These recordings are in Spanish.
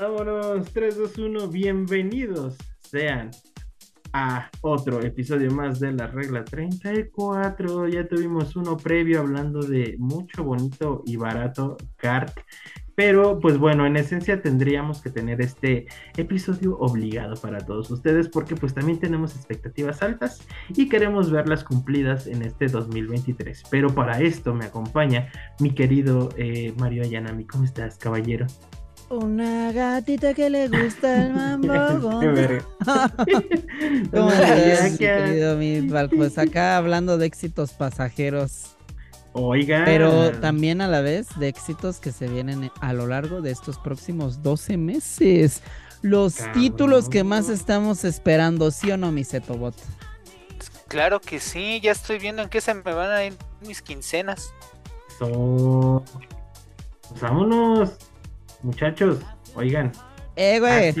Vámonos, 3, 2, 1, bienvenidos sean a otro episodio más de la regla 34. Ya tuvimos uno previo hablando de mucho bonito y barato kart. Pero pues bueno, en esencia tendríamos que tener este episodio obligado para todos ustedes porque pues también tenemos expectativas altas y queremos verlas cumplidas en este 2023. Pero para esto me acompaña mi querido eh, Mario Ayanami. ¿Cómo estás, caballero? Una gatita que le gusta el mambo. ¿Cómo estás, querido mi Pues acá hablando de éxitos pasajeros. Oiga. Pero también a la vez de éxitos que se vienen a lo largo de estos próximos 12 meses. Los títulos que más estamos esperando, ¿sí o no, mi Zetobot? Claro que sí, ya estoy viendo en qué se me van a ir mis quincenas. So... Pues vámonos. Muchachos, oigan. Eh, güey.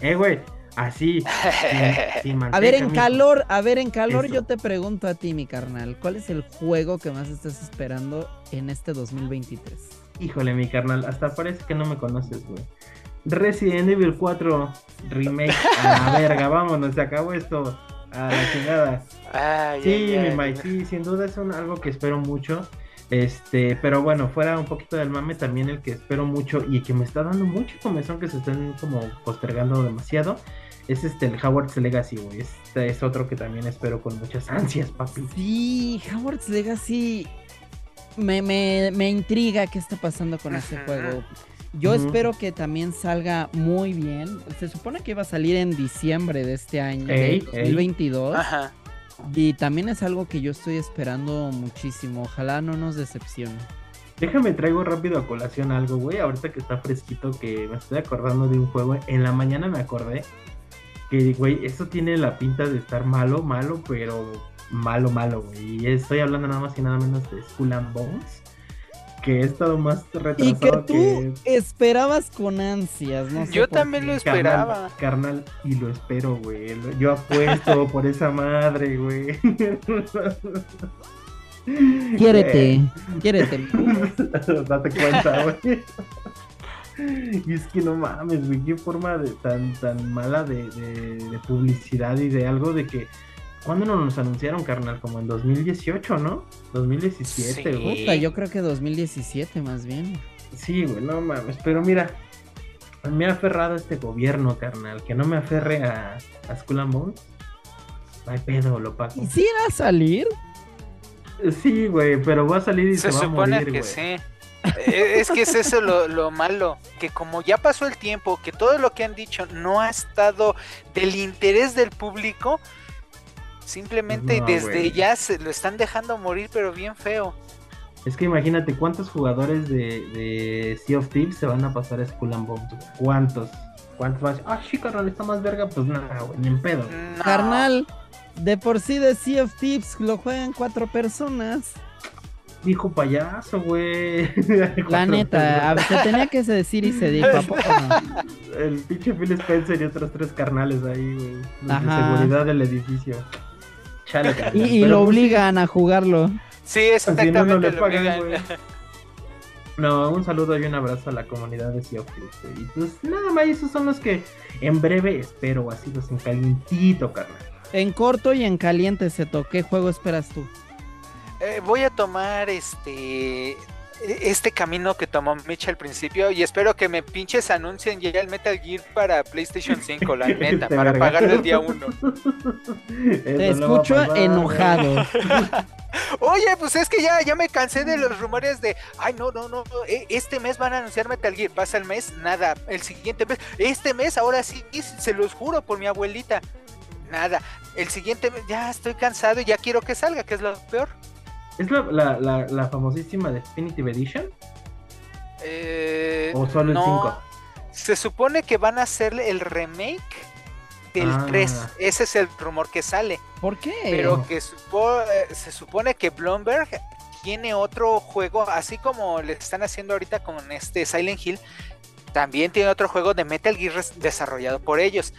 Eh, güey. Así. a ver, en calor, a ver, en calor yo te pregunto a ti, mi carnal, ¿cuál es el juego que más estás esperando en este 2023? Híjole, mi carnal, hasta parece que no me conoces, güey. Resident Evil 4 Remake. A la verga, vámonos, se acabó esto. A la chingada. sí, mi Mike, sí, sin duda es algo que espero mucho. Este, pero bueno, fuera un poquito del mame, también el que espero mucho y que me está dando mucha comezón que se estén como postergando demasiado. Es este, el Howard's Legacy, güey. Este es otro que también espero con muchas ansias, papi. Sí, Howard's Legacy me, me, me intriga qué está pasando con ese juego. Yo espero que también salga muy bien. Se supone que iba a salir en diciembre de este año, 2022. Ajá. Y también es algo que yo estoy esperando muchísimo. Ojalá no nos decepcione. Déjame traigo rápido a colación algo, güey. Ahorita que está fresquito, que me estoy acordando de un juego. En la mañana me acordé que, güey, esto tiene la pinta de estar malo, malo, pero malo, malo, güey. Y estoy hablando nada más y nada menos de Skull and Bones que he estado más retrasado. Y que tú esperabas con ansias, ¿no? Yo también lo esperaba. Carnal, y lo espero, güey. Yo apuesto por esa madre, güey. Quiérete, eh. quiérete. Date cuenta, güey. Y es que no mames, güey, qué forma de tan, tan mala de, de publicidad y de algo de que ¿Cuándo nos anunciaron, carnal? Como en 2018, ¿no? 2017, güey. yo creo que 2017 más bien. Sí, güey, no mames. Pero mira, me ha aferrado este gobierno, carnal. Que no me aferre a, a Skull and Bones. Ay, pedo, lo pago. ¿Y si va a salir? Sí, güey, pero va a salir y se, se va a morir, que sí. E, es que es eso lo, lo, malo, que como ya pasó el tiempo, que todo lo que han dicho no ha estado del interés del público, Simplemente desde ya se lo están dejando morir, pero bien feo. Es que imagínate cuántos jugadores de, Sea of Thieves se van a pasar a Skull and Bones. ¿Cuántos? ¿Cuántos vas? Ah, sí, carnal, está más verga. Pues nada, güey, ni en pedo. Carnal, de por sí de Sea of Thieves lo juegan cuatro personas. Dijo payaso, güey. La neta, se tenía que decir y se dijo, ¿a poco El pinche Phil Spencer y otros tres carnales ahí, güey. De seguridad del edificio y, lo pues obligan a jugarlo. Sí, exactamente. no, un saludo y un abrazo a la comunidad de Sea Y pues nada más, esos son los que en breve espero, así los en calientito, carnal. En corto y en caliente, Seto, ¿qué juego esperas tú? Eh, voy a tomar este este camino que tomó Mitch al principio y espero que me pinches anuncien ya el Metal Gear para PlayStation 5, la neta, para pagarlo el día 1. Te escucho enojado. Oye, pues es que ya, ya me cansé de los rumores de, ay, no, no, no, e, este mes van a anunciar Metal Gear, pasa el mes, nada, el siguiente mes, este mes, ahora sí, se los juro por mi abuelita, nada, el siguiente mes, ya estoy cansado y ya quiero que salga, que es lo peor. ¿Es la, la, la, famosísima Definitive Edition? Eh, ¿O solo el 5? Se supone que van a hacer el remake del 3. Ah. Ese es el rumor que sale. ¿Por qué? Pero que eh, se supone que Bloomberg tiene otro juego, así como le están haciendo ahorita con este Silent Hill, también tiene otro juego de Metal Gear desarrollado por ellos.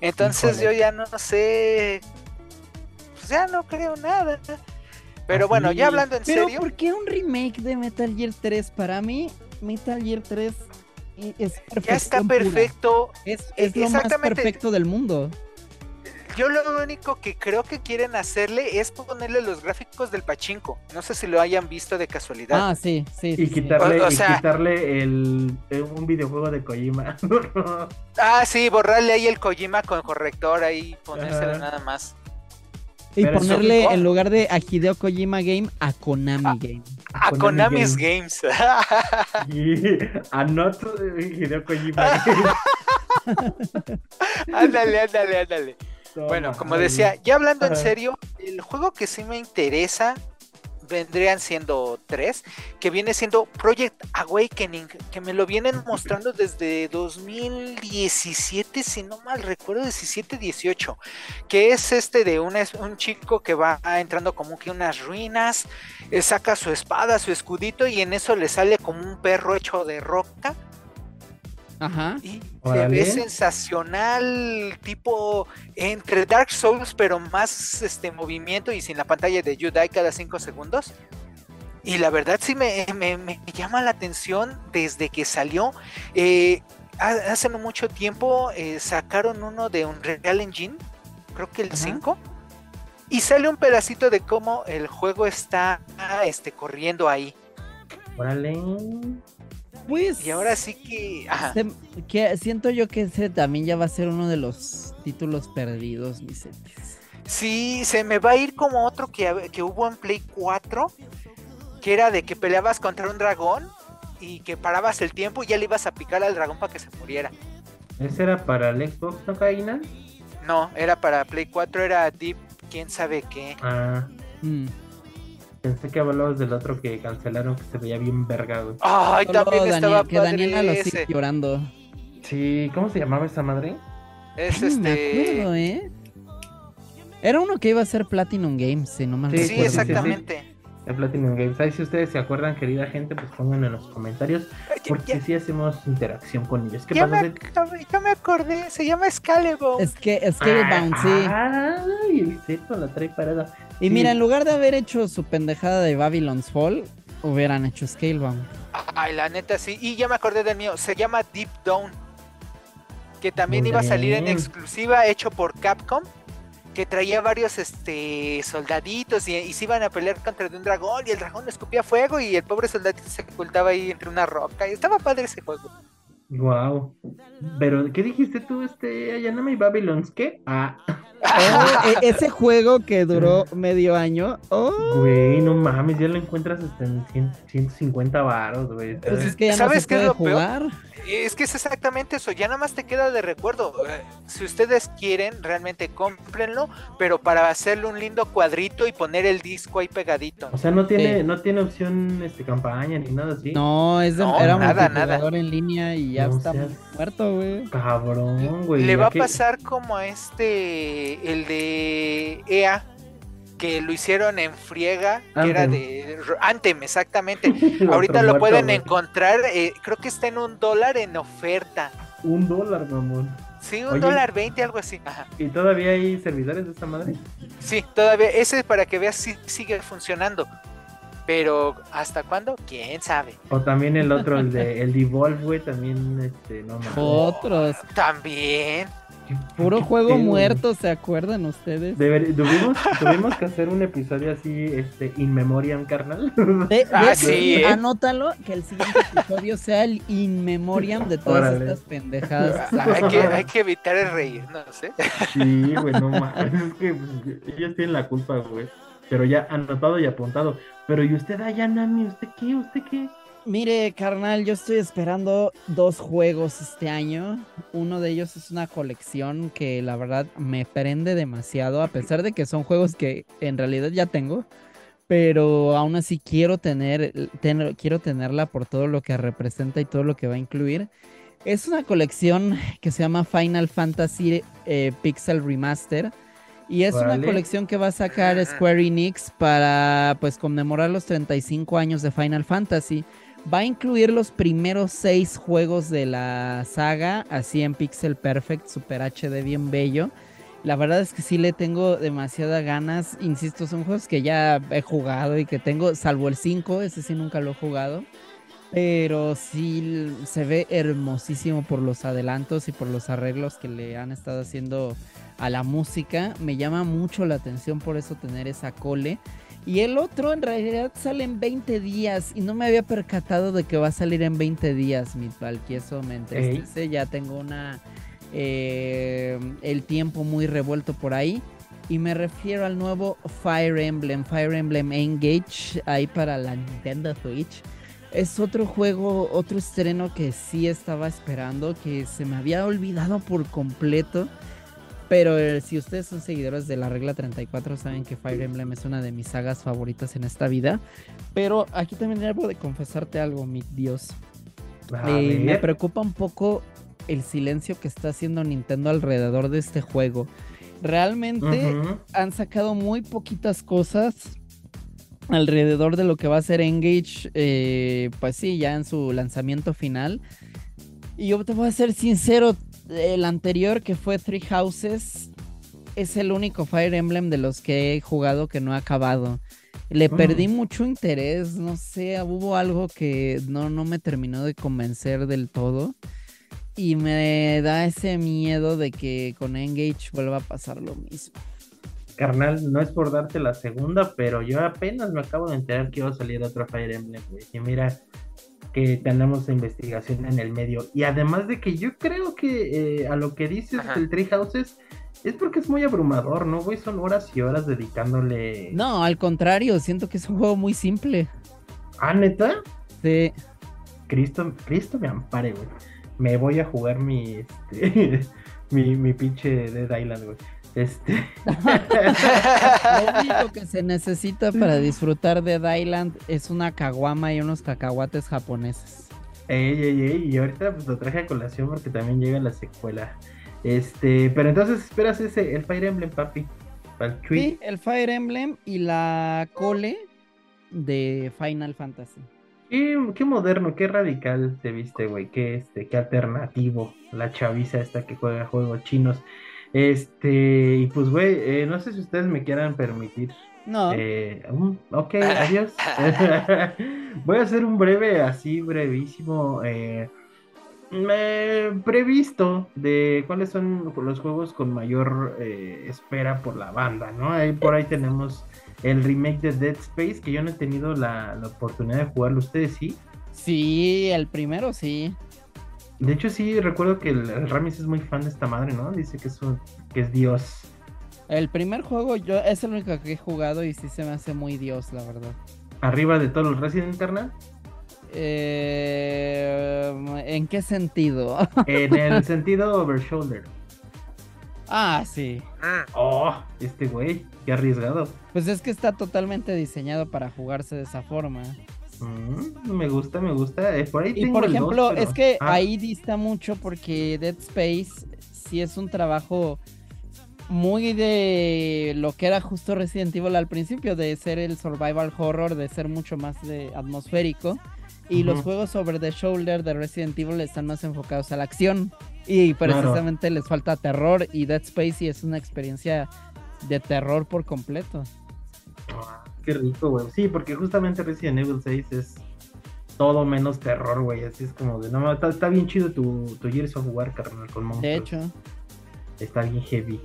Entonces yo ya no sé, pues ya no creo nada. Pero bueno, ya hablando en ¿Pero serio. ¿Por qué un remake de Metal Gear 3? Para mí, Metal Gear 3 ya está perfecto. Es, es lo más perfecto del mundo. Yo lo único que creo que quieren hacerle es ponerle los gráficos del pachinko. No sé si lo hayan visto de casualidad. Ah, sí, sí. Y quitarle, y quitarle el, un videojuego de Kojima. ah, sí, borrarle ahí el Kojima con corrector ahí, ponérselo nada más. Y ponerle en lugar de a Hideo Kojima Game a Konami ah, Game. A, Konami's Games. y a Not Hideo Kojima Game. ándale, ándale, ándale bueno, como decía, ya hablando en serio, el juego que sí me interesa vendrían siendo tres, que viene siendo Project Awakening, que me lo vienen mostrando desde 2017, si no mal recuerdo, 17-18, que es este de un, un chico que va entrando como que unas ruinas, eh, saca su espada, su escudito y en eso le sale como un perro hecho de roca Ajá. Y se ve sensacional, tipo entre Dark Souls, pero más este movimiento y sin la pantalla de Yudai cada 5 segundos. Y la verdad sí me, llama la atención desde que salió. Eh, hace no mucho tiempo eh, sacaron uno de un Real Engine, creo que el 5. Y sale un pedacito de cómo el juego está este, corriendo ahí. Órale. Pues. Y ahora sí que, que. Siento yo que ese también ya va a ser uno de los títulos perdidos, Vicente. Sí, se me va a ir como otro que, que hubo en Play 4, que era de que peleabas contra un dragón y que parabas el tiempo y ya le ibas a picar al dragón para que se muriera. ¿Ese era para el Xbox, no, Caína? No, era para Play 4, era Deep, quién sabe qué. Ah. Mm. Pensé que hablabas del otro que cancelaron que se veía bien verga, güey. Ay, también estaba Que Daniela lo sigue llorando. Sí, ¿cómo se llamaba esa madre? Es este. Me acuerdo, ¿eh? Era uno que iba a ser Platinum Games, si no mal Sí, sí exactamente. De Platinum Games. Ahí si ustedes se acuerdan, querida gente, pues pongan en los comentarios. Porque sí hacemos interacción con ellos. ¿Qué ya pasa? Me, ya me acordé, se llama Scalebound. Es que Scalebound, sí. Ay, el cierto, la trae parada. Y mira, en lugar de haber hecho su pendejada de Babylon's Fall, hubieran hecho Scalebound. Ay, la neta sí. Y ya me acordé del mío. Se llama Deep Down. Que también iba a salir en exclusiva, hecho por Capcom. Que traía varios este soldaditos y, se iban a pelear contra un dragón. Y el dragón escupía fuego. Y el pobre soldadito se ocultaba ahí entre una roca. Y estaba padre ese juego. Wow. Pero, ¿qué dijiste tú, este, Ayanami y Babylons? ¿Qué? Ah. Oh, e-, ese juego que duró medio año. Oh. Güey, no mames, ya lo encuentras hasta en 150 baros, güey. Pues es que ya no se puede jugar. Es que es exactamente eso, ya nada más te queda de recuerdo. Si ustedes quieren, realmente cómprenlo, pero para hacerle un lindo cuadrito y poner el disco ahí pegadito. O sea, no tiene, no tiene opción este campaña ni nada así. No, es de, era nada, un en línea y ya está muerto, güey. Cabrón, güey. Le va a pasar como a este, el de EA que lo hicieron en friega, que era de Antem, exactamente. Ahorita lo pueden encontrar, eh, creo que está en un dólar en oferta. Un dólar, mamón. Sí, un dólar veinte, algo así. ¿Y todavía hay servidores de esta madre? Sí, todavía. Ese para que veas si sigue funcionando. Pero ¿hasta cuándo? ¿Quién sabe? O también el otro, el de el Devolve, güey, también, este, no Otros. También. Puro juego muerto, ¿se acuerdan ustedes? tuvimos, que hacer un episodio así, este, in memoriam, carnal. ah, sí. ¿eh? Anótalo, que el siguiente episodio sea el in memoriam de todas estas pendejadas. hay, que, hay que evitar el reír, no sé. Sí, güey, no mames, es que ellos tienen la culpa, güey. Pero ya anotado y apuntado. Pero ¿y usted, Ayanami? ¿Usted qué? ¿Usted qué? Mire, carnal, yo estoy esperando dos juegos este año. Uno de ellos es una colección que la verdad me prende demasiado, a pesar de que son juegos que en realidad ya tengo. Pero aún así quiero tener, quiero tenerla por todo lo que representa y todo lo que va a incluir. Es una colección que se llama Final Fantasy eh, Pixel Remaster. Y es una colección que va a sacar Square Enix para pues conmemorar los 35 años de Final Fantasy. Va a incluir los primeros seis juegos de la saga, así en Pixel Perfect, Super HD, bien bello. La verdad es que sí le tengo demasiadas ganas. Insisto, son juegos que ya he jugado y que tengo, salvo el 5, ese sí nunca lo he jugado. Pero sí se ve hermosísimo por los adelantos y por los arreglos que le han estado haciendo a la música. Me llama mucho la atención por eso tener esa cole. Y el otro en realidad sale en 20 días y no me había percatado de que va a salir en 20 días, mi que eso me entristece. Ya tengo una eh, el tiempo muy revuelto por ahí. Y me refiero al nuevo Fire Emblem, Fire Emblem Engage, ahí para la Nintendo Switch. Es otro juego, otro estreno que sí estaba esperando, que se me había olvidado por completo. Pero eh, si ustedes son seguidores de la regla 34, saben que Fire Emblem es una de mis sagas favoritas en esta vida. Pero aquí también debo de confesarte algo, mi Dios. Eh, me preocupa un poco el silencio que está haciendo Nintendo alrededor de este juego. Realmente han sacado muy poquitas cosas alrededor de lo que va a ser Engage, eh, pues sí, ya en su lanzamiento final. Y yo te voy a ser sincero, el anterior que fue Three Houses es el único Fire Emblem de los que he jugado que no ha acabado. Le mm. perdí mucho interés, no sé, hubo algo que no, no me terminó de convencer del todo. Y me da ese miedo de que con Engage vuelva a pasar lo mismo. Carnal, no es por darte la segunda, pero yo apenas me acabo de enterar que iba a salir otro Fire Emblem, güey. Y mira que tenemos investigación en el medio. Y además de que yo creo que eh, a lo que dices del Tree Houses es porque es muy abrumador, ¿no, güey? Son horas y horas dedicándole. No, al contrario, siento que es un juego muy simple. ¿Ah, neta? Sí. Cristo, Cristo me ampare, güey me voy a jugar mi, este, mi, mi pinche Dead Island, güey. Este. Lo único que se necesita para disfrutar de Island es una caguama y unos cacahuates japoneses. Ey, ey, ey, y ahorita pues lo traje a colación porque también llega la secuela. Este, pero entonces esperas ese, el Fire Emblem, papi. sí, el Fire Emblem y la cole de Final Fantasy. Qué, moderno, qué radical te viste, güey. Qué, este, qué alternativo. La chaviza esta que juega juegos chinos. Este, y pues, güey, eh, no sé si ustedes me quieran permitir. No. Eh, ok, adiós. Voy a hacer un breve, así, brevísimo. Eh, previsto de cuáles son los juegos con mayor eh, espera por la banda, ¿no? Ahí por ahí tenemos el remake de Dead Space, que yo no he tenido la, oportunidad de jugarlo. ¿Ustedes sí? Sí, el primero sí. De hecho, sí, recuerdo que el, Ramis es muy fan de esta madre, ¿no? Dice que es, que es Dios. El primer juego yo es el único que he jugado y sí se me hace muy Dios, la verdad. ¿Arriba de todos los Resident Evil? Eh, ¿En qué sentido? en el sentido over shoulder. Ah, sí. Ah. Oh, este güey, qué arriesgado. Pues es que está totalmente diseñado para jugarse de esa forma. Mm, me gusta, me gusta. Eh, por ahí y por ejemplo, es que ah. ahí dista mucho porque Dead Space sí es un trabajo muy de lo que era justo Resident Evil al principio, de ser el survival horror, de ser mucho más de atmosférico. Y los juegos sobre The Shoulder de Resident Evil están más enfocados a la acción. Y precisamente les falta terror. Y Dead Space es una experiencia de terror por completo. Qué rico, güey. Sí, porque justamente Resident Evil 6 es todo menos terror, güey. Así es como de, no, está, bien chido tu, tu Gears of War, carnal, con monstruos. De hecho. Está bien heavy.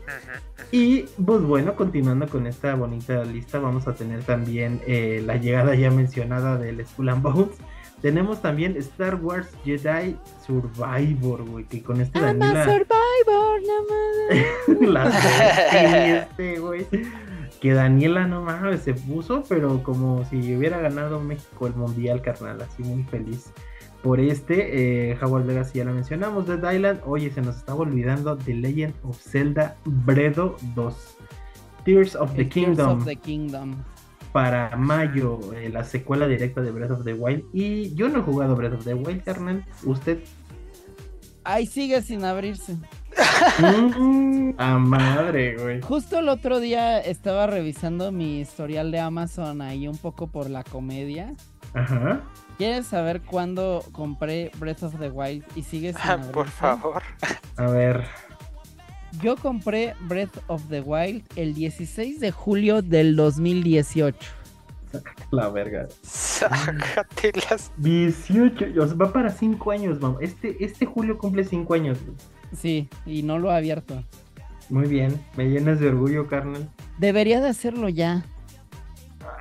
Y pues bueno, continuando con esta bonita lista, vamos a tener también eh, la llegada ya mencionada del Skull and Bones tenemos también Star Wars Jedi Survivor, güey, que con este Daniela... Survivor, no mames. este, güey. Que Daniela, no mames, se puso, pero como si hubiera ganado México el Mundial, carnal, así muy feliz. Por este, eh, Howard Legacy ya lo mencionamos, Dead Island. Oye, se nos estaba olvidando The Legend of Zelda Bredo 2. Tears of the Kingdom. Of the Kingdom para mayo eh, la secuela directa de Breath of the Wild. Y yo no he jugado Breath of the Wild, carnal. ¿Usted? Ahí sigue sin abrirse. Mm, a madre, güey. Justo el otro día estaba revisando mi historial de Amazon ahí un poco por la comedia. Ajá. ¿Quieres saber cuándo compré Breath of the Wild y sigue sin abrirse? Por favor. A ver. Yo compré Breath of the Wild el 16 de julio del 2018. La verga. Sácatelas. 18, o sea, va para 5 años, vamos. Este, este julio cumple 5 años. güey. Sí, y no lo ha abierto. Muy bien, me llenas de orgullo, carnal. Debería de hacerlo ya.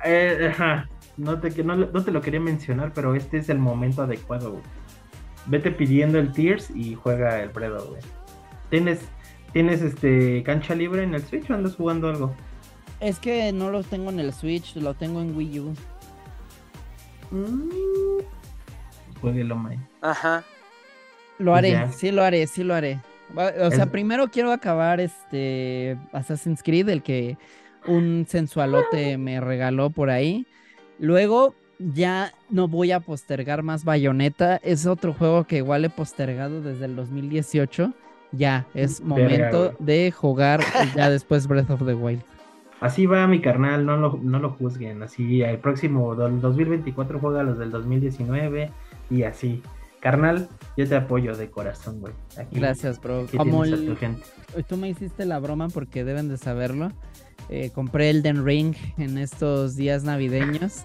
Eh, ajá, no, te, no, no te lo quería mencionar, pero este es el momento adecuado, güey. Vete pidiendo el Tears y juega el Bredo, güey. ¿Tienes, ¿Tienes este cancha libre en el Switch o andas jugando algo? Es que no lo tengo en el Switch, lo tengo en Wii U. Mm. Jueguelo, May. Ajá. Lo haré, ya. sí lo haré, sí lo haré. O sea, primero quiero acabar este Assassin's Creed, el que un sensualote me regaló por ahí. Luego ya no voy a postergar más Bayonetta. Es otro juego que igual he postergado desde el 2018. Ya, es Verga, momento de jugar ya después Breath of the Wild. Así va mi carnal, no lo, no lo juzguen. Así, el próximo do- 2024 juega los del 2019 y así. Carnal, yo te apoyo de corazón, güey. Aquí- Gracias, bro. aquí Como tienes a el- tu gente. Tú me hiciste la broma porque deben de saberlo. Eh, compré Elden Ring en estos días navideños.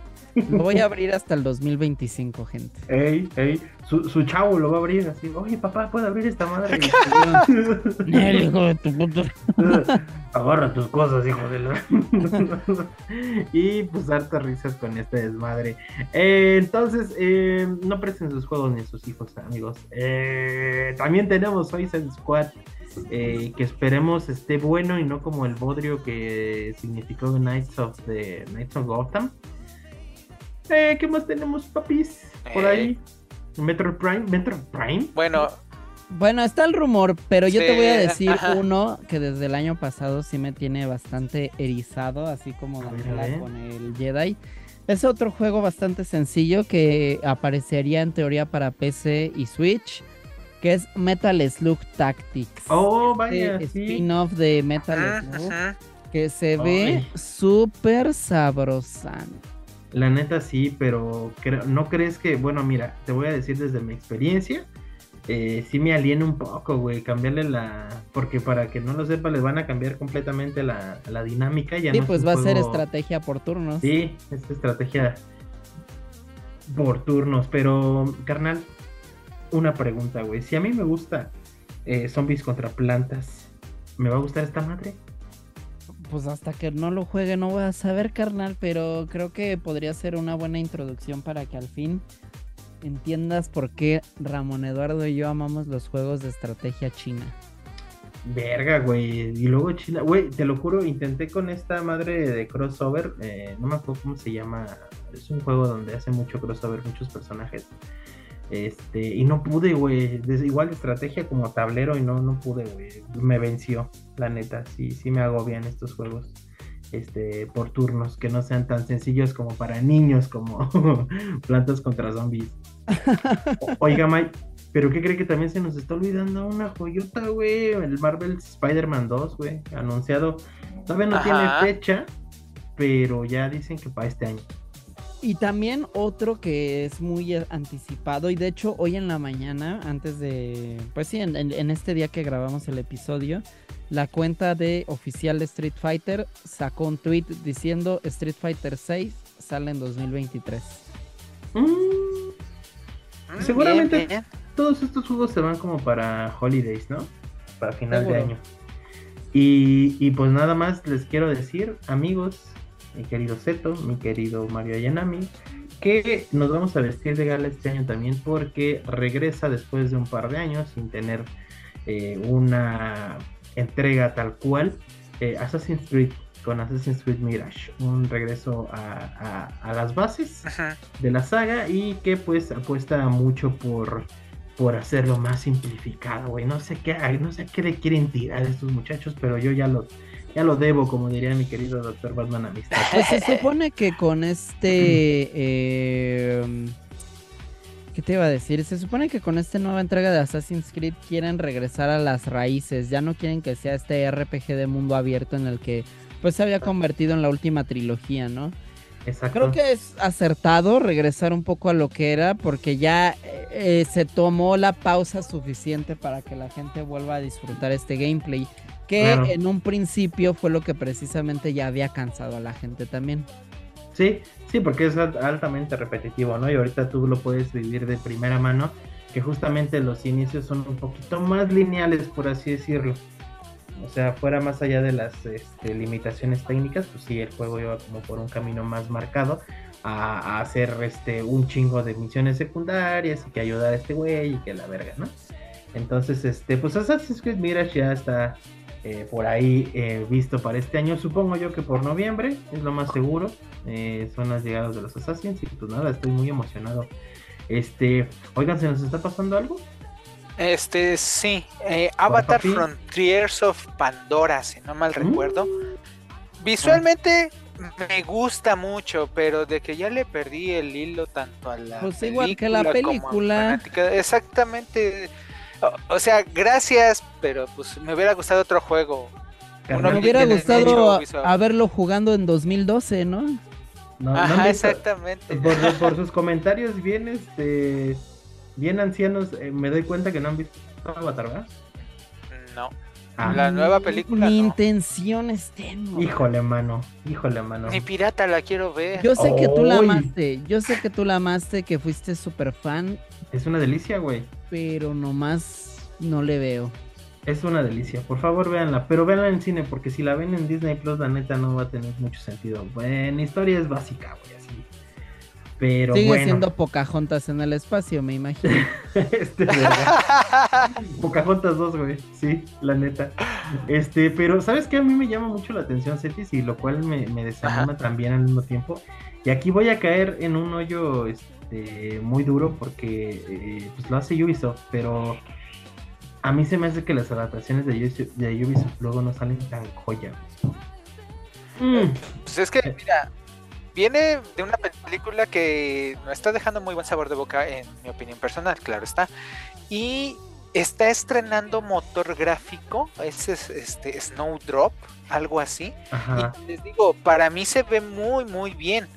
Lo voy a abrir hasta el 2025, gente. Ey, ey, su, su chavo lo va a abrir así. Oye, papá, ¿puedo abrir esta madre? Hijo de tu puta. Agarra tus cosas, hijo de la. y pues hartas risas con este desmadre. Eh, entonces, eh, no presten sus juegos ni a sus hijos, amigos. Eh, también tenemos Suicide Squad. eh, que esperemos esté bueno y no como el bodrio que significó Knights of the Knights of Gotham. Eh, ¿Qué más tenemos, papis? Por Eh. ahí. Metro Prime, Metro Prime. Bueno, Bueno, está el rumor, pero yo te voy a decir ajá. uno que desde el año pasado sí me tiene bastante erizado, así como Daniela con el Jedi. Es otro juego bastante sencillo que aparecería en teoría para PC y Switch, que es Metal Slug Tactics. Oh, vaya, Este sí. spin-off de Metal ajá, Slug. ajá. Que se ve súper sabrosan. La neta sí, pero creo- no crees que, bueno, mira, te voy a decir desde mi experiencia, eh, sí me aliena un poco, güey, cambiarle la, porque para que no lo sepa, les van a cambiar completamente la, la dinámica, ya Sí, no es pues va a ser estrategia por turnos. Sí, esta estrategia por turnos, pero carnal, una pregunta, güey, si a mí me gusta eh, zombies contra plantas, ¿me va a gustar esta madre? Pues hasta que no lo juegue no voy a saber, carnal, pero creo que podría ser una buena introducción para que al fin entiendas por qué Ramón Eduardo y yo amamos los juegos de estrategia china. Verga, güey. Y luego China, güey, te lo juro, intenté con esta madre de crossover, eh, no me acuerdo cómo se llama. Es un juego donde hace mucho crossover, muchos personajes. Este, y no pude, güey. Igual estrategia como tablero y no, no pude, güey. Me venció, la neta. Sí, sí me agobian estos juegos. Este, por turnos, que no sean tan sencillos como para niños, como plantas contra zombies. Oiga, Mike, pero ¿qué cree que también se nos está olvidando una joyota, güey? El Marvel Spider-Man 2, güey, anunciado. Todavía no Ajá. tiene fecha, pero ya dicen que para este año. Y también otro que es muy eh, anticipado y de hecho hoy en la mañana, antes de, pues sí, en, en- en este día que grabamos el episodio, la cuenta de oficial de Street Fighter sacó un tweet diciendo Street Fighter 6 sale en 2023. Mm, Mm, Seguramente. bien, bien. todos estos juegos se van como para holidays, ¿no? Para final Seguro. de año. Y, y pues nada más les quiero decir, amigos, mi querido Zeto, mi querido Mario Ayanami, que nos vamos a vestir de gala este año también porque regresa después de un par de años sin tener eh, una entrega tal cual eh, Assassin's Creed con Assassin's Creed Mirage, un regreso a, a- a las bases Ajá. de la saga y que pues apuesta mucho por, por hacerlo más simplificado, güey. No sé qué, no sé a qué le quieren tirar estos muchachos, pero yo ya lo, ya lo debo, como diría mi querido doctor Batman Amistad. Pues se supone que con este... eh, ¿Qué te iba a decir? Se supone que con esta nueva entrega de Assassin's Creed quieren regresar a las raíces. Ya no quieren que sea este RPG de mundo abierto en el que pues se había convertido en la última trilogía, ¿no? Exacto. Creo que es acertado regresar un poco a lo que era porque ya eh, eh, se tomó la pausa suficiente para que la gente vuelva a disfrutar este gameplay. Que Claro. en un principio fue lo que precisamente ya había cansado a la gente también. Sí, sí, porque es altamente repetitivo, ¿no? Y ahorita tú lo puedes vivir de primera mano, que justamente los inicios son un poquito más lineales, por así decirlo. O sea, fuera más allá de las este, limitaciones técnicas, pues sí, el juego iba como por un camino más marcado a, hacer este, un chingo de misiones secundarias y que ayudar a este güey y que la verga, ¿no? Entonces, este, pues Assassin's Creed Mirage ya está eh, por ahí eh, visto para este año. Supongo yo que por noviembre es lo más seguro. Eh, son las llegadas de los Assassins y pues nada, estoy muy emocionado. Este, oigan, ¿se nos está pasando algo? Este, sí, Avatar Frontiers of Pandora, si no mal mm. recuerdo. Visualmente me gusta mucho, pero de que ya le perdí el hilo tanto a la pues igual que la película. Exactamente. O, sea, gracias, pero pues me hubiera gustado otro juego. me hubiera gustado haberlo jugando en 2012, ¿no? no Ajá, exactamente. Por, sus comentarios bien, este, bien ancianos, eh, me doy cuenta que no han visto Avatar, ¿verdad? No. Ah. La nueva película. Mi intención es tenue. Híjole, mano. Híjole, mano. Mi pirata la quiero ver. Yo sé que tú la amaste. Yo sé que tú la amaste, que fuiste súper fan. Es una delicia, güey. Pero nomás no le veo. Es una delicia. Por favor, véanla. Pero véanla en cine, porque si la ven en Disney Plus, la neta no va a tener mucho sentido. Bueno, historia es básica, güey. Pero Sigue siendo Pocahontas en el espacio, me imagino. este, Pocahontas 2, güey. Sí, la neta. Este, pero ¿sabes qué? A mí me llama mucho la atención, Cetis, y lo cual me, me desanima también al mismo tiempo. Y aquí voy a caer en un hoyo este, muy duro porque eh, pues lo hace Ubisoft, pero a mí se me hace que las adaptaciones de Ubisoft, luego no salen tan joya. Pues es que, mira, viene de una película que no está dejando muy buen sabor de boca, en mi opinión personal, claro está. Y está estrenando motor gráfico, ese es este Snowdrop, algo así. Y les digo, para mí se ve muy, muy bien.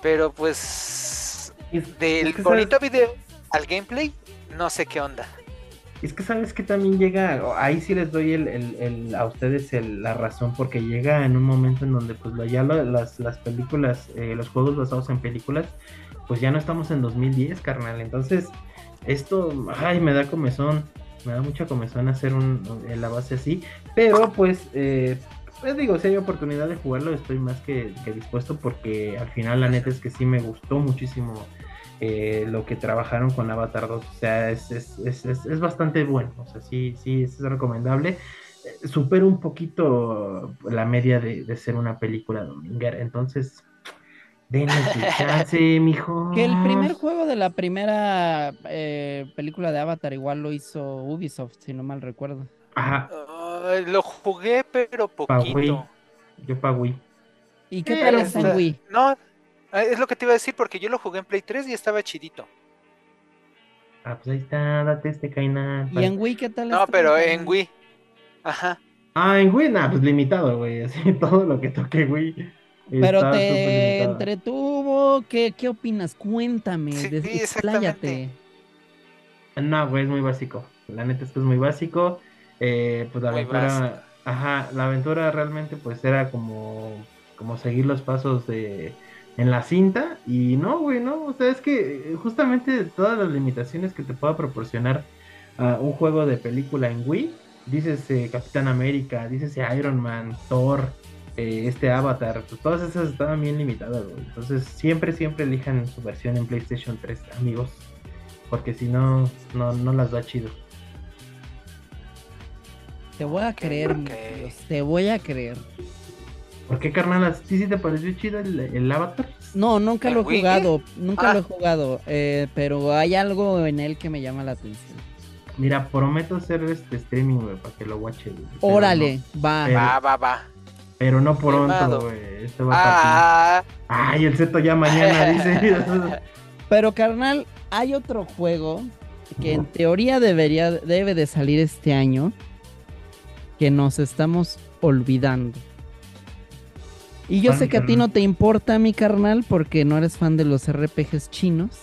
Pero pues, del bonito video al gameplay, no sé qué onda. Es que sabes que también llega, ahí sí les doy el, a ustedes la razón, porque llega en un momento en donde pues ya las, las películas, eh, los juegos basados en películas, pues ya no estamos en 2010, carnal. Entonces, esto, ay, me da comezón, me da mucha comezón hacer un, la base así, pero pues, eh, pues digo, si hay oportunidad de jugarlo, estoy más que dispuesto, porque al final la neta es que sí me gustó muchísimo eh, lo que trabajaron con Avatar 2. O sea, es, es, es, es, bastante bueno. O sea, sí, sí, es recomendable. Eh, supera un poquito la media de, ser una película dominguera. Entonces, denle chance, mijo. Que el primer juego de la primera eh, película de Avatar igual lo hizo Ubisoft, si no mal recuerdo. Ajá. lo jugué, pero poquito. Yo pa' Wii. ¿Y qué tal es en Wii? No, es lo que te iba a decir porque yo lo jugué en Play 3 y estaba chidito. Ah, pues ahí está, date este Kainan. ¿Y en Wii qué tal? No, pero en Wii. Ajá. Ah, en Wii, nada, pues limitado, güey. Así todo lo que toque Wii. Pero te entretuvo. ¿Qué, ¿Qué opinas? Cuéntame. Sí, expláyate. No, güey, es muy básico. La neta es que es muy básico. Eh, pues la aventura. Ajá, la aventura realmente pues era como, como seguir los pasos de en la cinta y no, güey, no, o sea, es que justamente todas las limitaciones que te pueda proporcionar uh, un juego de película en Wii, dices eh, Capitán América, dices Iron Man, Thor, eh, este Avatar, pues todas esas estaban bien limitadas, güey. Entonces siempre, siempre elijan su versión en PlayStation 3, amigos, porque si no, no, no las da chido. Te voy a creer, te voy a creer. ¿Por qué, carnal? ¿A ti sí te pareció chido el, Avatar? No, nunca lo he jugado, nunca lo he ah. jugado, eh, pero hay algo en él que me llama la atención. Mira, prometo hacer este streaming, güey, para que lo watche. Órale, va. va, va, va. Pero no pronto, güey. Este va ah. Ay, el seto ya mañana, dice. pero, carnal, hay otro juego que en teoría debería, debe de salir este año que nos estamos olvidando. Y yo sé que a ti no te importa, mi carnal, porque no eres fan de los RPGs chinos.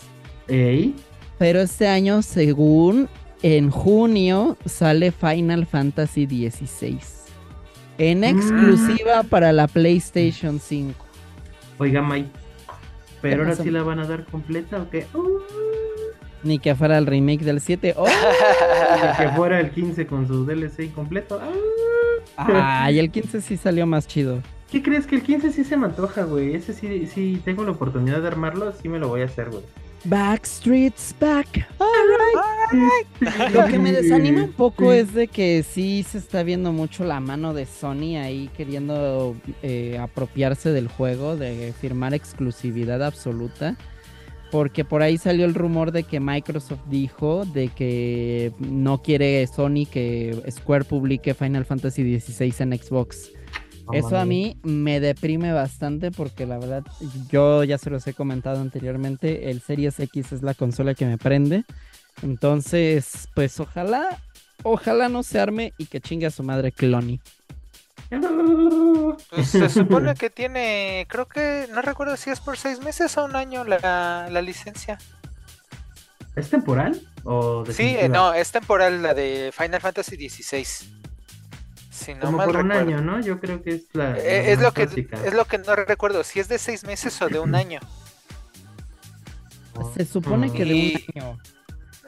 ¿Ey? Pero este año, según en junio, sale Final Fantasy XVI. En mm. exclusiva para la PlayStation 5. Oiga, May, ¿pero ahora sí la van a dar completa o qué? Uh. Ni que fuera el remake del 7. ¡Oh! Ni que fuera el 15 con su DLC completo. ¡Ah! Ay, el 15 sí salió más chido. ¿Qué crees? Que el 15 sí se me antoja, güey. Ese sí, sí tengo la oportunidad de armarlo, sí me lo voy a hacer, güey. Backstreet's back. Alright. Lo que me desanima un poco es de que sí se está viendo mucho la mano de Sony ahí queriendo eh, apropiarse del juego, de firmar exclusividad absoluta. Porque por ahí salió el rumor de que Microsoft dijo de que no quiere Sony que Square publique Final Fantasy XVI en Xbox. Eso a mí me deprime bastante porque la verdad yo ya se los he comentado anteriormente, el Series X es la consola que me prende. Entonces, pues ojalá, ojalá no se arme y que chingue a su madre Clony. Pues se supone que tiene, creo que, no recuerdo si es por seis meses o un año la, la licencia. ¿Es temporal? ¿O sí, no, es temporal la de Final Fantasy XVI. Si no Como por un año, ¿no? Yo creo que es la. Eh, es, lo que, es lo que no recuerdo, si es de seis meses o de un año. Se supone que de un año.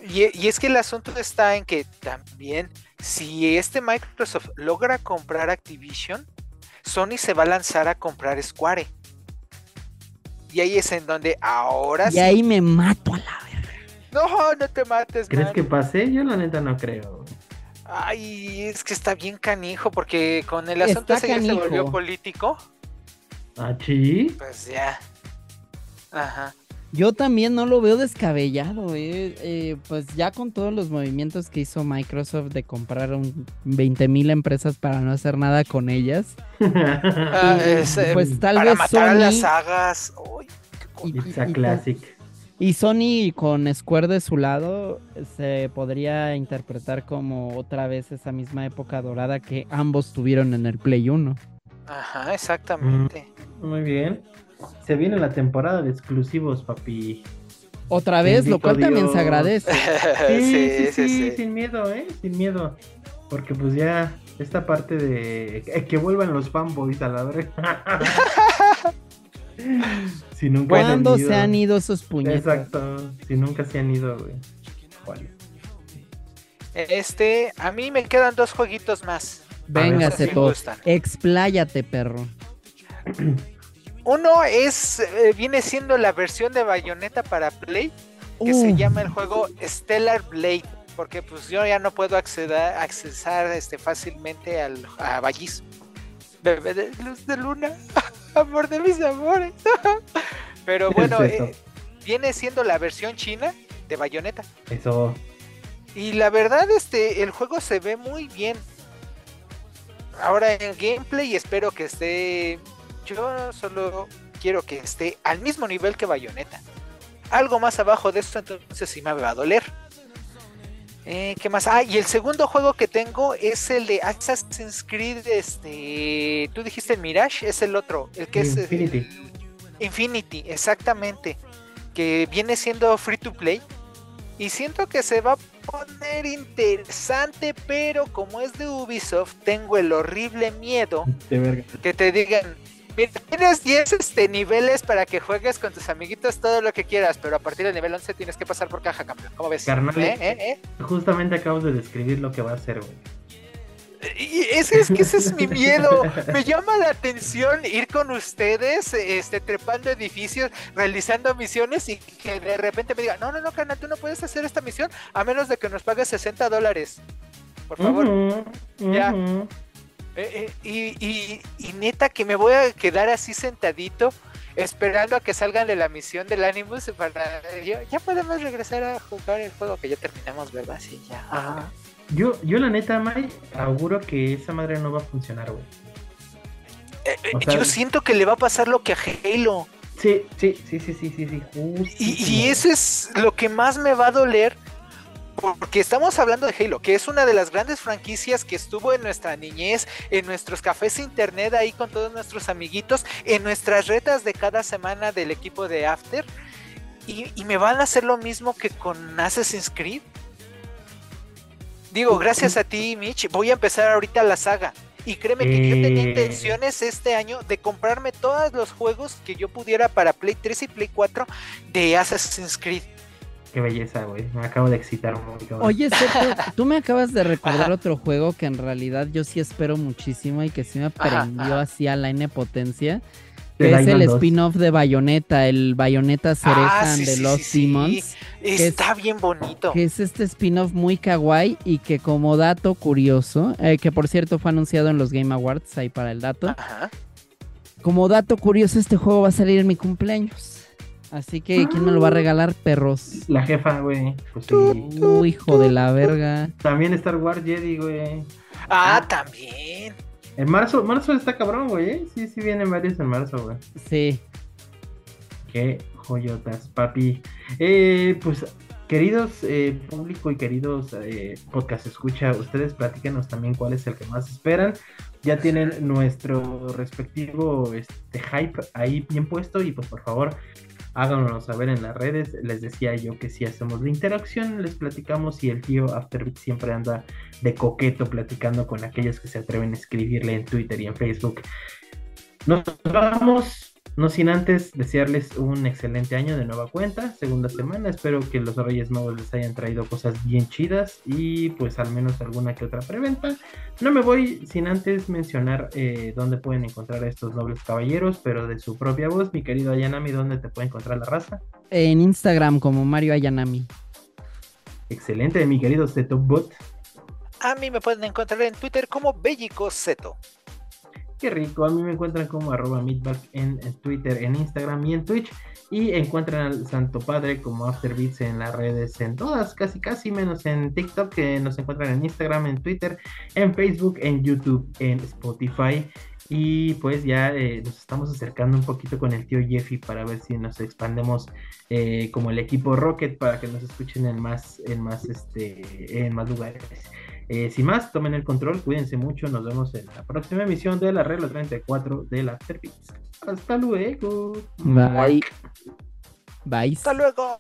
Y, es que el asunto está en que también, si este Microsoft logra comprar Activision, Sony se va a lanzar a comprar Square. Y ahí es en donde ahora y ahí me mato a la verga. No, no te mates. ¿Crees que pase? Yo la neta no creo. Ay, es que está bien canijo, porque con el asunto ese ya se volvió político. ¿Ah, sí? Pues ya. Ajá. Yo también no lo veo descabellado, eh. Eh, pues ya con todos los movimientos que hizo Microsoft de comprar un 20 mil empresas para no hacer nada con ellas. Ah, pues tal para vez matar las sagas. y, classic. Y Sony con Square de su lado se podría interpretar como otra vez esa misma época dorada que ambos tuvieron en el Play 1. Ajá, exactamente. Mm, muy bien. Se viene la temporada de exclusivos, papi. Otra vez, lo cual también se agradece. Sí, sí, sí, sin miedo, ¿eh? Sin miedo. Porque pues ya esta parte de que vuelvan los fanboys a la vez. si nunca ¿Cuándo se han ido esos puñetos? Exacto, si nunca se han ido, güey. Este, a mí me quedan dos jueguitos más. Véngase, todos. Expláyate, perro. Uno es, eh, viene siendo la versión de Bayonetta para Play, que se llama el juego Stellar Blade, porque pues yo ya no puedo acceder, accesar este, fácilmente al, a Vallis. Bebé de luz de luna, amor de mis amores. Pero bueno, eh, viene siendo la versión china de Bayonetta. Eso. Y la verdad, este, el juego se ve muy bien. Ahora en gameplay espero que esté yo solo quiero que esté al mismo nivel que Bayonetta. Algo más abajo de esto, entonces sí me va a doler. Eh, ¿Qué más? Ah, y el segundo juego que tengo es el de Assassin's Creed. Este, tú dijiste Mirage, es el otro, el que es Infinity. Infinity, exactamente. Que viene siendo free to play. Y siento que se va a poner interesante, pero como es de Ubisoft, tengo el horrible miedo de que te digan, Mira, tienes 10 este, niveles para que juegues con tus amiguitos todo lo que quieras, pero a partir del nivel 11 tienes que pasar por caja, campeón. ¿Cómo ves? Carnal, ¿Eh? ¿Eh? ¿Eh? justamente acabas de describir lo que va a hacer, güey. Y ese es que ese es mi miedo. Me llama la atención ir con ustedes, este, trepando edificios, realizando misiones y que de repente me digan, no, no, no, carnal, tú no puedes hacer esta misión a menos de que nos pagues 60 dólares. Por favor. Ya. Eh, eh, y, neta que me voy a quedar así sentadito esperando a que salgan de la misión del Animus para ya podemos regresar a jugar el juego que ya terminamos, ¿verdad? Sí, ya. Yo, yo la neta, Mike, auguro que esa madre no va a funcionar, güey. Eh, yo siento que le va a pasar lo que a Halo. Sí, sí, sí, sí, sí, sí, y, y, eso es lo que más me va a doler porque estamos hablando de Halo, que es una de las grandes franquicias que estuvo en nuestra niñez, en nuestros cafés internet ahí con todos nuestros amiguitos, en nuestras retas de cada semana del equipo de After. Y, me van a hacer lo mismo que con Assassin's Creed. Digo, gracias a ti, Mitch, voy a empezar ahorita la saga. Y créeme que yo tenía Eh. intenciones este año de comprarme todos los juegos que yo pudiera para Play 3 y Play 4 de Assassin's Creed. Qué belleza, güey. Me acabo de excitar muy cabrón. Oye, Seto, tú me acabas de recordar Ajá. otro juego que en realidad yo sí espero muchísimo y que sí me prendió ajá. así a la N potencia. The Que es el Island 2. spin-off de Bayonetta, el Bayonetta Cereja Ah, sí, de sí, los sí, es- Está bien bonito. Que es este spin-off muy kawaii y que como dato curioso, eh, que por cierto fue anunciado en los Game Awards, ahí para el dato. Ajá. Como dato curioso, este juego va a salir en mi cumpleaños. Así que, ¿quién me lo va a regalar, perros? La jefa, güey. Pues sí. Uh, hijo de la verga. También Star Wars Jedi, güey. Ah, también. En marzo, marzo está cabrón, güey. ¿eh? Sí, sí vienen varios en marzo, güey. Sí. Qué joyotas, papi. Eh, pues, queridos eh, público y queridos eh, podcast escucha, ustedes platíquenos también cuál es el que más esperan. Ya tienen nuestro respectivo este, hype ahí bien puesto y pues por favor háganoslo saber en las redes. Les decía yo que si hacemos la interacción, les platicamos y el tío Afterbeat siempre anda de coqueto platicando con aquellos que se atreven a escribirle en Twitter y en Facebook. Nos vamos, no sin antes desearles un excelente año de nueva cuenta, segunda semana. Espero que los Reyes Nuevos les hayan traído cosas bien chidas y pues al menos alguna que otra preventa. No me voy sin antes mencionar eh, dónde pueden encontrar a estos nobles caballeros, pero de su propia voz, mi querido Ayanami, ¿dónde te puede encontrar la raza? En Instagram como Mario Ayanami. Excelente, mi querido Zetobot. A mí me pueden encontrar en Twitter como Bellico Zeto. Qué rico, a mí me encuentran como arroba meatback en, Twitter, en Instagram y en Twitch. Y encuentran al Santo Padre como Afterbeats en las redes, en todas, casi casi, menos en TikTok, que nos encuentran en Instagram, en Twitter, en Facebook, en YouTube, en Spotify. Y pues ya eh, nos estamos acercando un poquito con el tío Jeffy para ver si nos expandemos eh, como el equipo Rocket para que nos escuchen en más, en más, este, en más lugares. Eh, sin más, tomen el control, cuídense mucho, nos vemos en la próxima emisión de la regla 34 del Afterbeats. Hasta luego. Bye. Bye. Hasta luego.